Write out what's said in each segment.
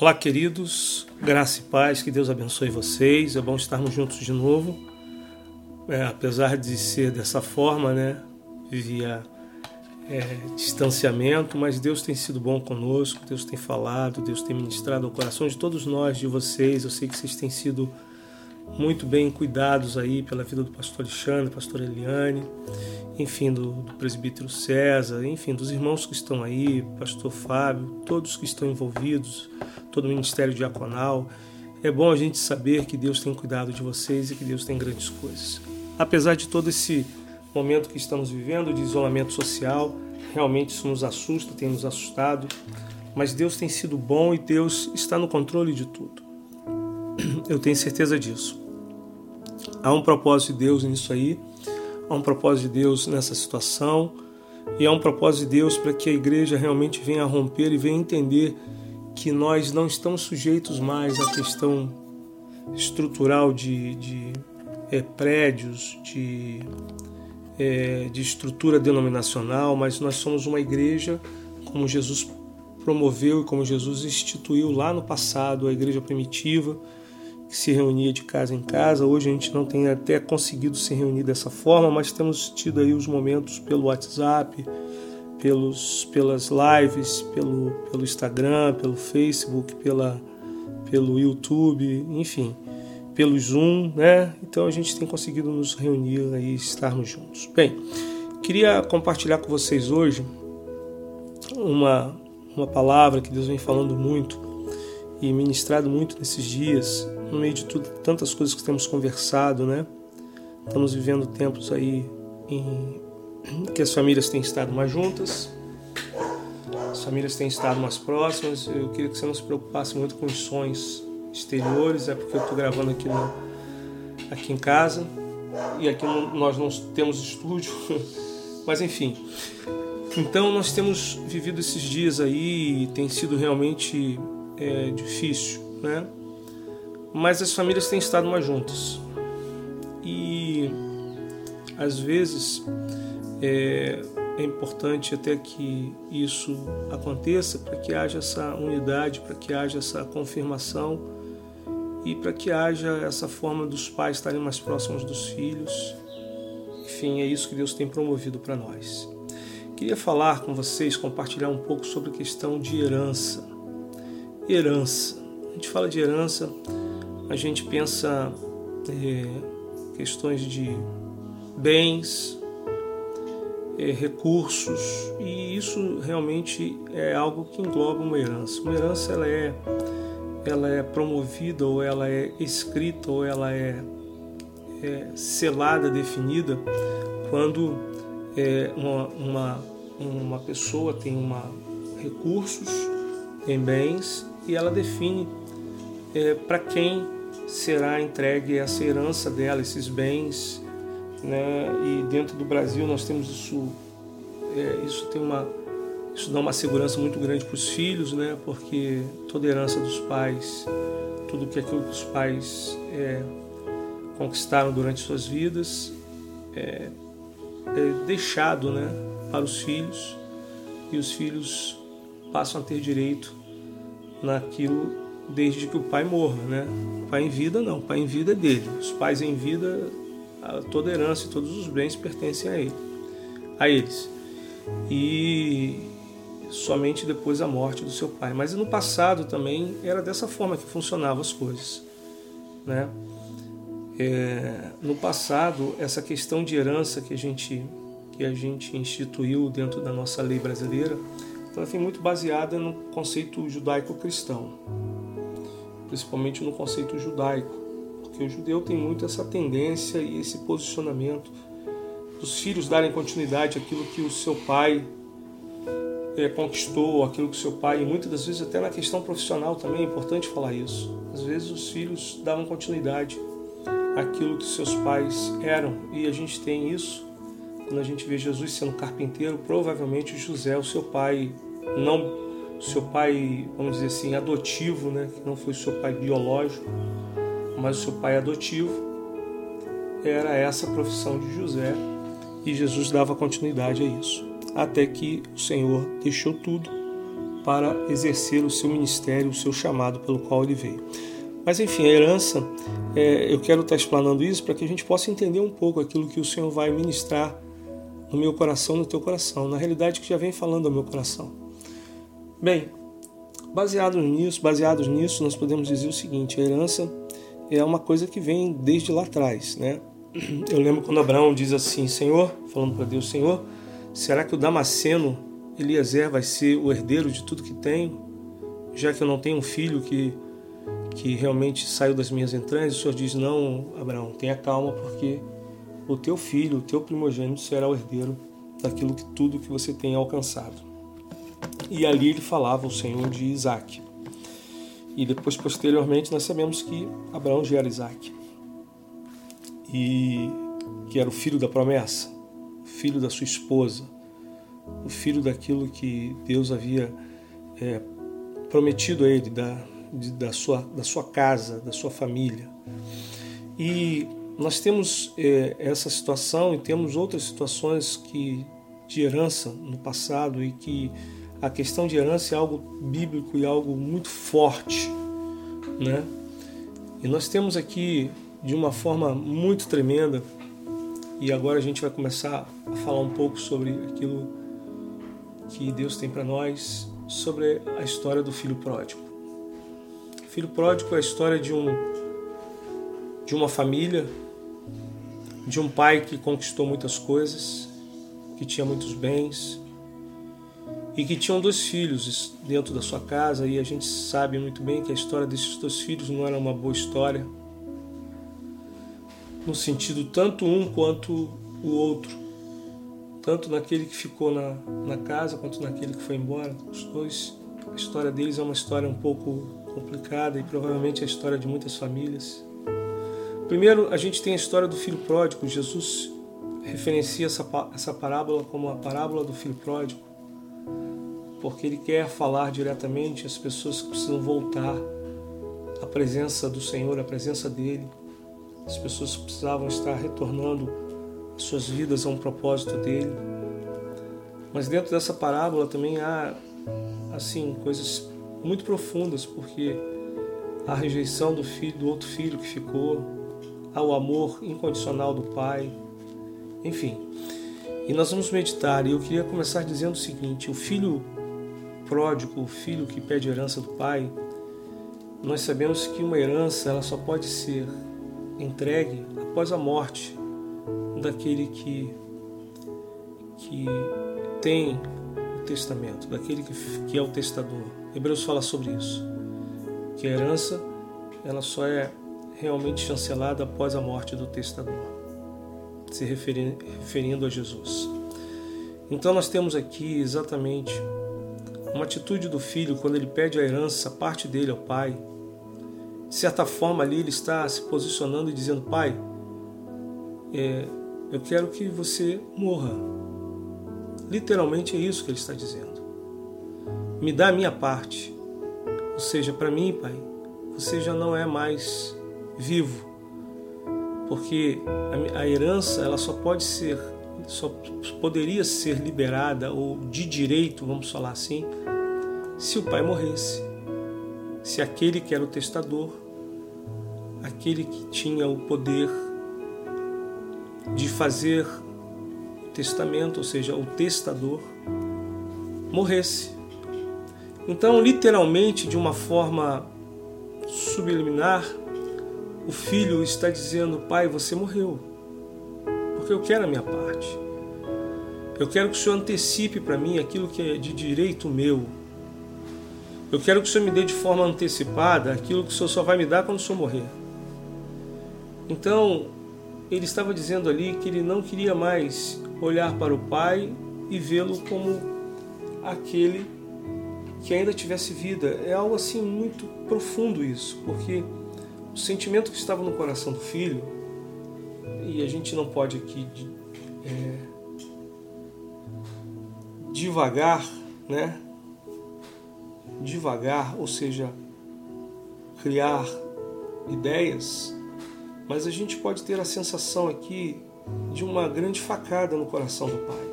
Olá, queridos, graça e paz, que Deus abençoe vocês. É bom estarmos juntos de novo. É, apesar de ser dessa forma, né, via é, distanciamento, mas Deus tem sido bom conosco, Deus tem falado, Deus tem ministrado ao coração de todos nós, de vocês. Eu sei que vocês têm sido muito bem cuidados aí pela vida do pastor Alexandre, pastor Eliane, enfim, do, do presbítero César, enfim, dos irmãos que estão aí, pastor Fábio, todos que estão envolvidos, todo o ministério diaconal. É bom a gente saber que Deus tem cuidado de vocês e que Deus tem grandes coisas. Apesar de todo esse momento que estamos vivendo de isolamento social, realmente isso nos assusta, tem nos assustado, mas Deus tem sido bom e Deus está no controle de tudo. Eu tenho certeza disso. Há um propósito de Deus nisso aí, há um propósito de Deus nessa situação e há um propósito de Deus para que a igreja realmente venha a romper e venha entender que nós não estamos sujeitos mais à questão estrutural de, de é, prédios, de, é, de estrutura denominacional, mas nós somos uma igreja como Jesus promoveu e como Jesus instituiu lá no passado, a igreja primitiva, que se reunia de casa em casa. Hoje a gente não tem até conseguido se reunir dessa forma, mas temos tido aí os momentos pelo WhatsApp, pelos, pelas lives, pelo, pelo Instagram, pelo Facebook, pela, pelo YouTube, enfim, pelo Zoom, né? Então a gente tem conseguido nos reunir e estarmos juntos. Bem, queria compartilhar com vocês hoje uma, uma palavra que Deus vem falando muito e ministrado muito nesses dias, no meio de tudo, tantas coisas que temos conversado, né? Estamos vivendo tempos aí em que as famílias têm estado mais juntas, as famílias têm estado mais próximas. Eu queria que você não se preocupasse muito com os sons exteriores, é porque eu estou gravando aqui, no, aqui em casa e aqui não, nós não temos estúdio, mas enfim. Então nós temos vivido esses dias aí e tem sido realmente é, difícil, né? Mas as famílias têm estado mais juntas e às vezes é, é importante até que isso aconteça para que haja essa unidade, para que haja essa confirmação e para que haja essa forma dos pais estarem mais próximos dos filhos. Enfim, é isso que Deus tem promovido para nós. Queria falar com vocês, compartilhar um pouco sobre a questão de herança. Herança. A gente fala de herança, a gente pensa é, questões de bens, é, recursos e isso realmente é algo que engloba uma herança. Uma herança ela é ela é promovida ou ela é escrita ou ela é, é selada, definida quando é, uma, uma, uma pessoa tem uma recursos, tem bens e ela define é, para quem será entregue essa herança dela, esses bens, né? E dentro do Brasil nós temos isso, é, isso tem uma, isso dá uma segurança muito grande para os filhos, né? Porque toda herança dos pais, tudo que aquilo que os pais é, conquistaram durante suas vidas é, é deixado, né? Para os filhos e os filhos passam a ter direito naquilo desde que o pai morra, né? Pai em vida não, pai em vida é dele. Os pais em vida toda herança e todos os bens pertencem a ele, a eles. E somente depois da morte do seu pai. Mas no passado também era dessa forma que funcionavam as coisas, né? É, no passado essa questão de herança que a gente que a gente instituiu dentro da nossa lei brasileira, ela foi muito baseada no conceito judaico-cristão, principalmente no conceito judaico porque o judeu tem muito essa tendência e esse posicionamento dos filhos darem continuidade àquilo que o seu pai é, conquistou, aquilo que o seu pai, e muitas das vezes até na questão profissional também é importante falar isso. Às vezes os filhos davam continuidade àquilo que seus pais eram, e a gente tem isso quando a gente vê Jesus sendo carpinteiro, provavelmente José, o seu pai, não seu pai, vamos dizer assim, adotivo, né, que não foi seu pai biológico, mas o seu pai adotivo era essa a profissão de José e Jesus dava continuidade a isso, até que o Senhor deixou tudo para exercer o seu ministério, o seu chamado pelo qual ele veio. Mas enfim, a herança, é, eu quero estar explanando isso para que a gente possa entender um pouco aquilo que o Senhor vai ministrar no meu coração, no teu coração, na realidade que já vem falando ao meu coração. Bem, baseado nisso, baseados nisso, nós podemos dizer o seguinte: a herança é uma coisa que vem desde lá atrás, né? Eu lembro quando Abraão diz assim, Senhor, falando para Deus, Senhor, será que o Damasceno Eliezer vai ser o herdeiro de tudo que tenho, já que eu não tenho um filho que que realmente saiu das minhas entranhas? O Senhor diz: Não, Abraão, tenha calma, porque o teu filho, o teu primogênito será o herdeiro daquilo que tudo que você tem alcançado. E ali ele falava o Senhor de Isaac. E depois, posteriormente, nós sabemos que Abraão gera Isaac. E que era o filho da promessa, filho da sua esposa, o filho daquilo que Deus havia é, prometido a ele, da, de, da, sua, da sua casa, da sua família. E nós temos é, essa situação e temos outras situações que de herança no passado e que a questão de herança é algo bíblico e algo muito forte, né? E nós temos aqui de uma forma muito tremenda e agora a gente vai começar a falar um pouco sobre aquilo que Deus tem para nós, sobre a história do filho pródigo. O filho pródigo é a história de um de uma família, de um pai que conquistou muitas coisas, que tinha muitos bens, e que tinham dois filhos dentro da sua casa, e a gente sabe muito bem que a história desses dois filhos não era uma boa história, no sentido tanto um quanto o outro, tanto naquele que ficou na, na casa quanto naquele que foi embora. Os dois, a história deles é uma história um pouco complicada e provavelmente é a história de muitas famílias. Primeiro, a gente tem a história do filho pródigo. Jesus referencia essa, essa parábola como a parábola do filho pródigo porque ele quer falar diretamente às pessoas que precisam voltar à presença do Senhor, à presença dele. As pessoas que precisavam estar retornando suas vidas a um propósito dele. Mas dentro dessa parábola também há assim coisas muito profundas, porque a rejeição do filho, do outro filho que ficou, ao amor incondicional do pai, enfim. E nós vamos meditar, e eu queria começar dizendo o seguinte: o filho pródigo, o filho que pede herança do pai, nós sabemos que uma herança ela só pode ser entregue após a morte daquele que, que tem o testamento, daquele que, que é o testador. Hebreus fala sobre isso, que a herança ela só é realmente chancelada após a morte do testador, se referindo, referindo a Jesus. Então nós temos aqui exatamente uma atitude do filho quando ele pede a herança, parte dele ao pai. De certa forma, ali ele está se posicionando e dizendo: Pai, é, eu quero que você morra. Literalmente é isso que ele está dizendo. Me dá a minha parte. Ou seja, para mim, Pai, você já não é mais vivo. Porque a, a herança ela só pode ser só poderia ser liberada ou de direito, vamos falar assim, se o pai morresse. Se aquele que era o testador, aquele que tinha o poder de fazer o testamento, ou seja, o testador, morresse. Então, literalmente, de uma forma subliminar, o filho está dizendo: Pai, você morreu porque eu quero a minha parte. Eu quero que o Senhor antecipe para mim aquilo que é de direito meu. Eu quero que o Senhor me dê de forma antecipada aquilo que o Senhor só vai me dar quando o Senhor morrer. Então, ele estava dizendo ali que ele não queria mais olhar para o Pai e vê-lo como aquele que ainda tivesse vida. É algo assim muito profundo isso, porque o sentimento que estava no coração do filho e a gente não pode aqui é, devagar, né? Devagar, ou seja, criar ideias, mas a gente pode ter a sensação aqui de uma grande facada no coração do pai.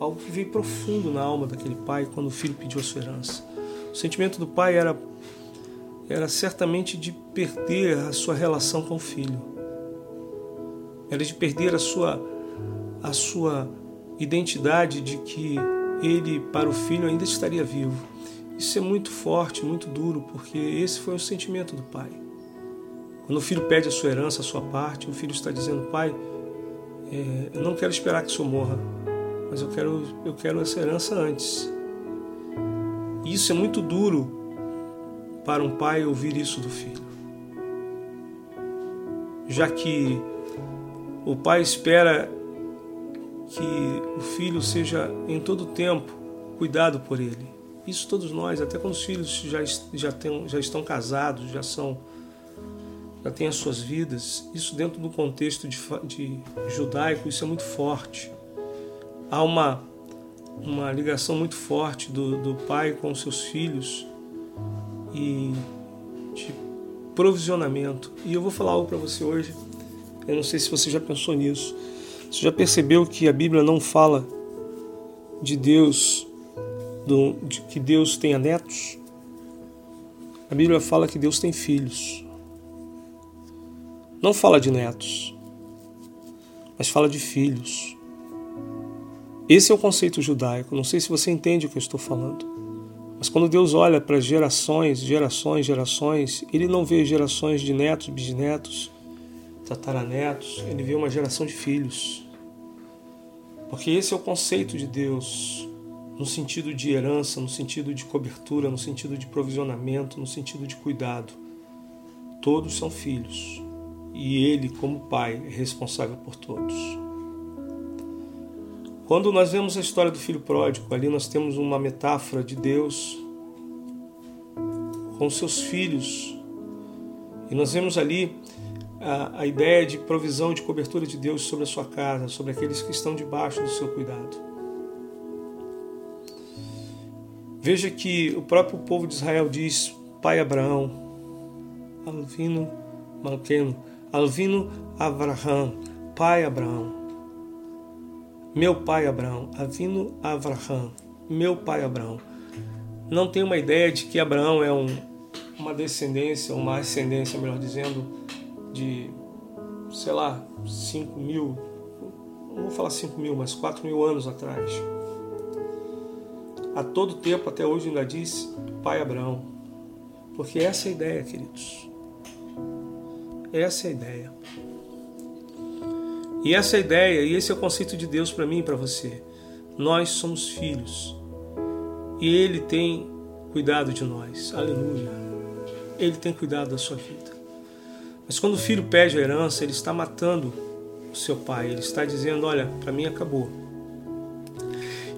algo que veio profundo na alma daquele pai quando o filho pediu a sua herança. O sentimento do pai era era certamente de perder a sua relação com o filho. Era de perder a sua a sua identidade de que ele para o filho ainda estaria vivo. Isso é muito forte, muito duro, porque esse foi o sentimento do pai. Quando o filho pede a sua herança, a sua parte, o filho está dizendo: Pai, é, eu não quero esperar que o senhor morra, mas eu quero, eu quero essa herança antes. E isso é muito duro para um pai ouvir isso do filho. Já que o pai espera que o filho seja em todo tempo cuidado por ele. Isso todos nós, até quando os filhos já, já, tem, já estão casados, já são já têm as suas vidas, isso dentro do contexto de, de judaico, isso é muito forte. Há uma, uma ligação muito forte do, do pai com os seus filhos e de provisionamento. E eu vou falar algo para você hoje, eu não sei se você já pensou nisso. Você já percebeu que a Bíblia não fala de Deus, de que Deus tenha netos? A Bíblia fala que Deus tem filhos. Não fala de netos, mas fala de filhos. Esse é o conceito judaico. Não sei se você entende o que eu estou falando. Mas quando Deus olha para gerações, gerações, gerações, Ele não vê gerações de netos, bisnetos, tataranetos, ele vê uma geração de filhos. Porque esse é o conceito de Deus, no sentido de herança, no sentido de cobertura, no sentido de provisionamento, no sentido de cuidado. Todos são filhos e ele, como pai, é responsável por todos. Quando nós vemos a história do filho pródigo, ali nós temos uma metáfora de Deus com seus filhos. E nós vemos ali a, a ideia de provisão, de cobertura de Deus sobre a sua casa, sobre aqueles que estão debaixo do seu cuidado. Veja que o próprio povo de Israel diz: Pai Abraão, Alvino Malqueno, Alvino Avraham, Pai Abraão, meu pai Abraão, Avino Avraham, meu pai Abraão. Não tem uma ideia de que Abraão é um, uma descendência, uma ascendência, melhor dizendo, de, sei lá, 5 mil, não vou falar 5 mil, mas 4 mil anos atrás. A todo tempo, até hoje, ainda diz Pai Abraão. Porque essa é a ideia, queridos. Essa é a ideia. E essa é a ideia, e esse é o conceito de Deus para mim e para você. Nós somos filhos. E Ele tem cuidado de nós. Aleluia. Ele tem cuidado da sua vida. Mas quando o filho pede a herança, ele está matando o seu pai. Ele está dizendo: Olha, para mim acabou.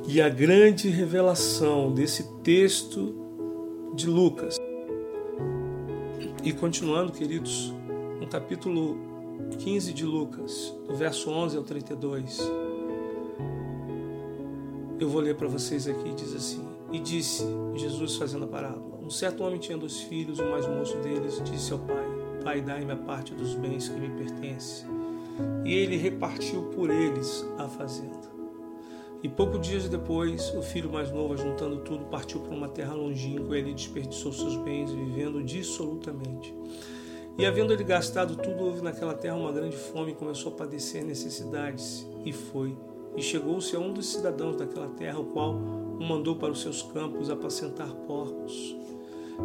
E a grande revelação desse texto de Lucas. E continuando, queridos, no capítulo 15 de Lucas, do verso 11 ao 32. Eu vou ler para vocês aqui, diz assim: E disse Jesus fazendo a parábola: Um certo homem tinha dois filhos, o mais moço deles disse ao pai: Pai, dai-me a parte dos bens que me pertence. E ele repartiu por eles a fazenda. E poucos dias depois, o filho mais novo, juntando tudo, partiu para uma terra longínqua e ele desperdiçou seus bens, vivendo dissolutamente. E havendo ele gastado tudo, houve naquela terra uma grande fome e começou a padecer necessidades. E foi. E chegou-se a um dos cidadãos daquela terra, o qual o mandou para os seus campos apacentar porcos.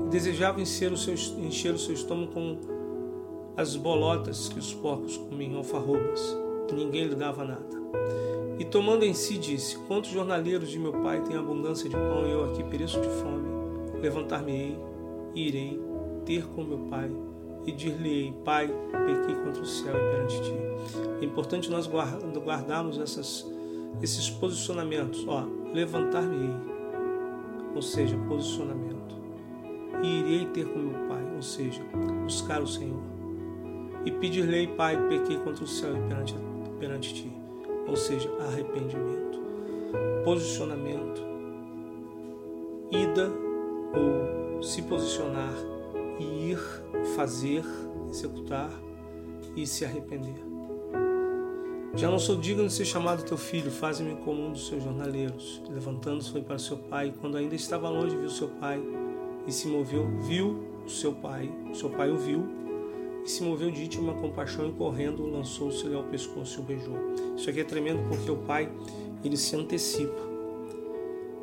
E desejava encher o seu, encher o seu estômago com as bolotas que os porcos comiam, alfarrobas, e ninguém lhe dava nada. E tomando em si, disse: Quantos jornaleiros de meu pai têm abundância de pão e eu aqui pereço de fome? Levantar-me-ei e irei ter com meu pai e dir-lhe-ei: Pai, pequei contra o céu e perante ti. É importante nós guardarmos essas, esses posicionamentos. Ó, levantar-me-ei, ou seja, posicionamento. E irei ter com meu pai, ou seja, buscar o Senhor e pedir-lhe, Pai, pequei contra o céu e perante, perante ti. Ou seja, arrependimento, posicionamento, ida ou se posicionar e ir, fazer, executar e se arrepender. Já não sou digno de ser chamado teu filho, faze-me como um dos seus jornaleiros. Levantando-se foi para seu pai, quando ainda estava longe, viu seu pai e se moveu, viu seu pai, seu pai o viu e se moveu de íntima compaixão e correndo lançou-se-lhe ao pescoço e o beijou. Isso aqui é tremendo porque o pai ele se antecipa,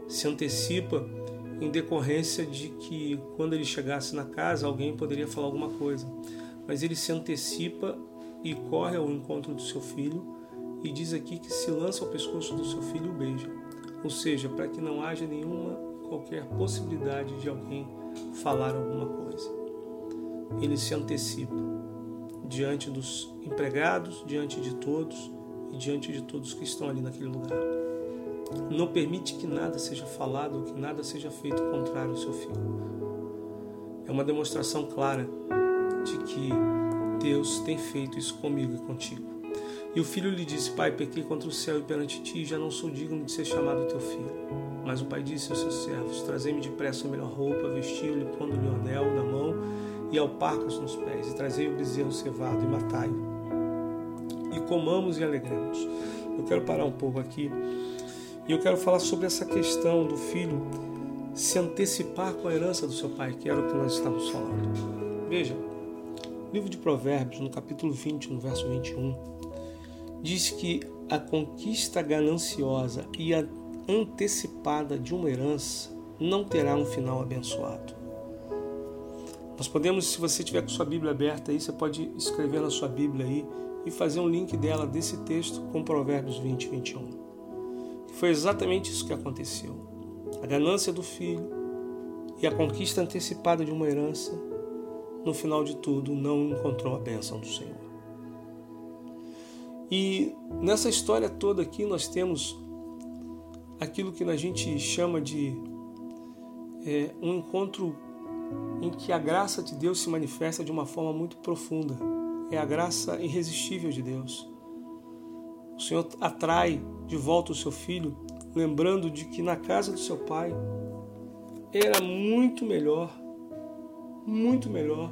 se antecipa em decorrência de que quando ele chegasse na casa alguém poderia falar alguma coisa, mas ele se antecipa e corre ao encontro do seu filho e diz aqui que se lança ao pescoço do seu filho e o beija, ou seja, para que não haja nenhuma qualquer possibilidade de alguém falar alguma coisa. Ele se antecipa diante dos empregados, diante de todos e diante de todos que estão ali naquele lugar. Não permite que nada seja falado ou que nada seja feito contrário ao seu filho. É uma demonstração clara de que Deus tem feito isso comigo e contigo. E o filho lhe disse: Pai, pequei contra o céu e perante ti, já não sou digno de ser chamado teu filho. Mas o pai disse aos seus servos: Trazei-me depressa a melhor roupa, vestiu-lhe, pondo-lhe o anel na mão e alparcas nos pés, e trazei o bezerro cevado e matai-o. E comamos e alegremos. Eu quero parar um pouco aqui e eu quero falar sobre essa questão do filho se antecipar com a herança do seu pai, que era o que nós estávamos falando. Veja, livro de Provérbios, no capítulo 20, no verso 21, diz que a conquista gananciosa e a antecipada de uma herança não terá um final abençoado. Nós podemos, se você tiver com sua Bíblia aberta aí, você pode escrever na sua Bíblia aí e fazer um link dela desse texto com Provérbios 20, 21. Foi exatamente isso que aconteceu. A ganância do filho e a conquista antecipada de uma herança no final de tudo, não encontrou a bênção do Senhor. E nessa história toda aqui nós temos aquilo que a gente chama de é, um encontro em que a graça de Deus se manifesta de uma forma muito profunda. É a graça irresistível de Deus. O Senhor atrai de volta o seu filho, lembrando de que na casa do seu pai era muito melhor muito melhor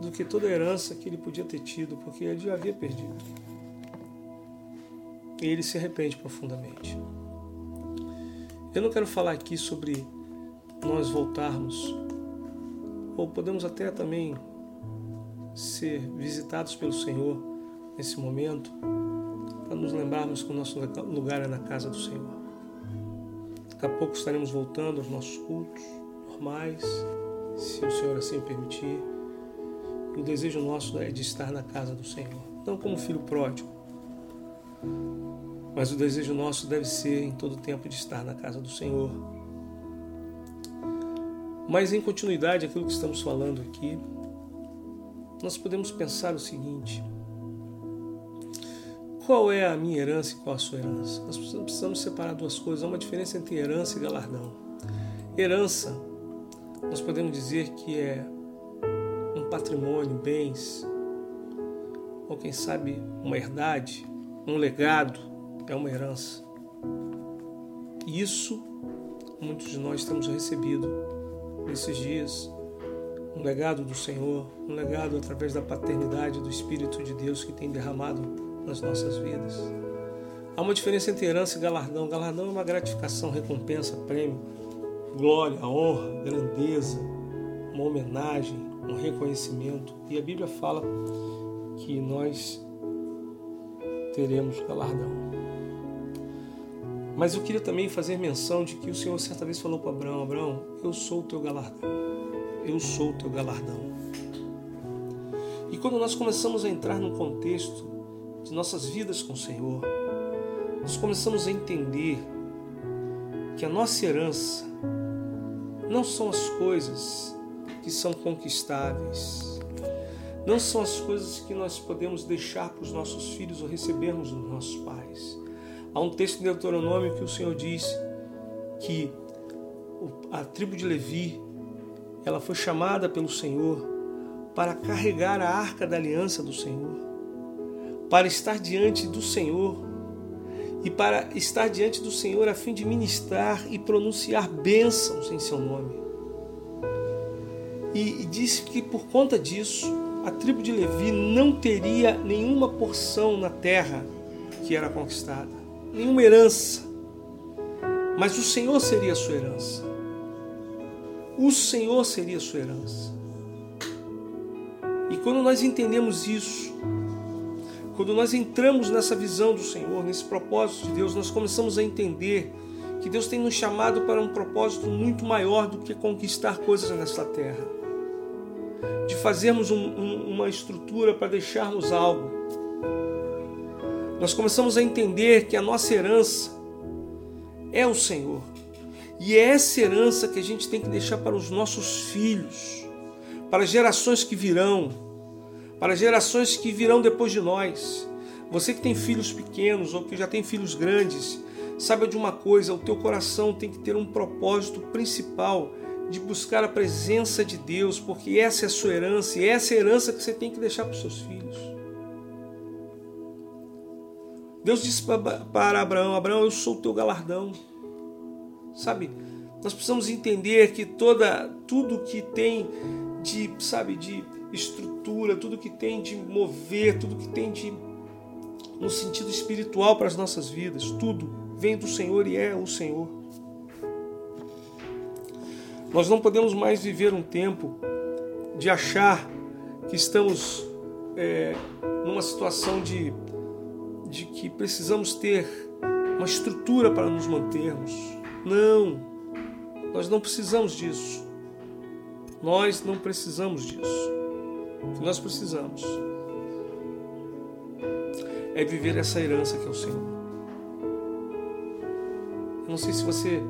do que toda a herança que ele podia ter tido, porque ele já havia perdido. E ele se arrepende profundamente. Eu não quero falar aqui sobre nós voltarmos, ou podemos até também ser visitados pelo Senhor nesse momento, para nos lembrarmos que o nosso lugar é na casa do Senhor. Daqui a pouco estaremos voltando aos nossos cultos normais, se o Senhor assim permitir. O desejo nosso é de estar na casa do Senhor, não como filho pródigo, mas o desejo nosso deve ser em todo tempo de estar na casa do Senhor. Mas em continuidade aquilo que estamos falando aqui, nós podemos pensar o seguinte: qual é a minha herança e qual a sua herança? Nós precisamos separar duas coisas. Há uma diferença entre herança e galardão. Herança nós podemos dizer que é um patrimônio, bens, ou quem sabe uma herdade, um legado, é uma herança. Isso muitos de nós temos recebido nesses dias, um legado do Senhor, um legado através da paternidade do Espírito de Deus que tem derramado nas nossas vidas. Há uma diferença entre herança e galardão. Galardão é uma gratificação, recompensa, prêmio glória, honra, grandeza, uma homenagem, um reconhecimento. E a Bíblia fala que nós teremos galardão. Mas eu queria também fazer menção de que o Senhor certa vez falou para Abraão: Abraão, eu sou o teu galardão. Eu sou o teu galardão. E quando nós começamos a entrar no contexto de nossas vidas com o Senhor, nós começamos a entender que a nossa herança não são as coisas que são conquistáveis, não são as coisas que nós podemos deixar para os nossos filhos ou recebermos dos nossos pais. Há um texto de Deuteronômio que o Senhor diz que a tribo de Levi ela foi chamada pelo Senhor para carregar a arca da aliança do Senhor, para estar diante do Senhor e para estar diante do Senhor a fim de ministrar e pronunciar bênçãos em seu nome. E, disse que por conta disso, a tribo de Levi não teria nenhuma porção na terra que era conquistada, nenhuma herança. Mas o Senhor seria a sua herança. O Senhor seria a sua herança. E quando nós entendemos isso, quando nós entramos nessa visão do Senhor, nesse propósito de Deus, nós começamos a entender que Deus tem nos chamado para um propósito muito maior do que conquistar coisas nesta terra. De fazermos um, um, uma estrutura para deixarmos algo. Nós começamos a entender que a nossa herança é o Senhor. E é essa herança que a gente tem que deixar para os nossos filhos, para gerações que virão, para gerações que virão depois de nós. Você que tem filhos pequenos ou que já tem filhos grandes, saiba de uma coisa: o teu coração tem que ter um propósito principal de buscar a presença de Deus, porque essa é a sua herança e essa é a herança que você tem que deixar para os seus filhos. Deus disse para Abraão: Abraão, eu sou o teu galardão. Sabe? Nós precisamos entender que toda tudo que tem de, sabe, de estrutura, tudo que tem de mover, tudo que tem de no sentido espiritual para as nossas vidas, tudo vem do Senhor e é o Senhor. Nós não podemos mais viver um tempo de achar que estamos é, numa situação de, de que precisamos ter uma estrutura para nos mantermos. Não, nós não precisamos disso. Nós não precisamos disso. O que nós precisamos é viver essa herança que é o Senhor. Eu não sei se você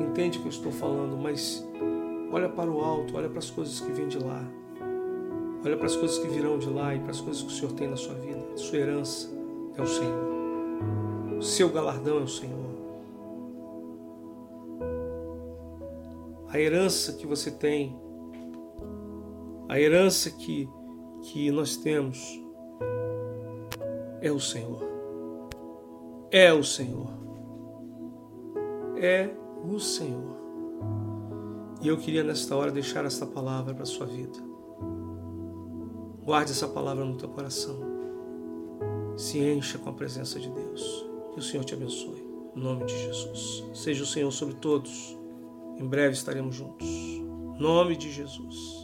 entende o que eu estou falando, mas olha para o alto, olha para as coisas que vêm de lá. Olha para as coisas que virão de lá e para as coisas que o Senhor tem na sua vida. Sua herança é o Senhor. O seu galardão é o Senhor. A herança que você tem, a herança que, que nós temos, é o Senhor. É o Senhor. É o Senhor. E eu queria nesta hora deixar esta palavra para a sua vida. Guarde essa palavra no teu coração. Se encha com a presença de Deus. Que o Senhor te abençoe. Em nome de Jesus. Seja o Senhor sobre todos. Em breve estaremos juntos. Em nome de Jesus.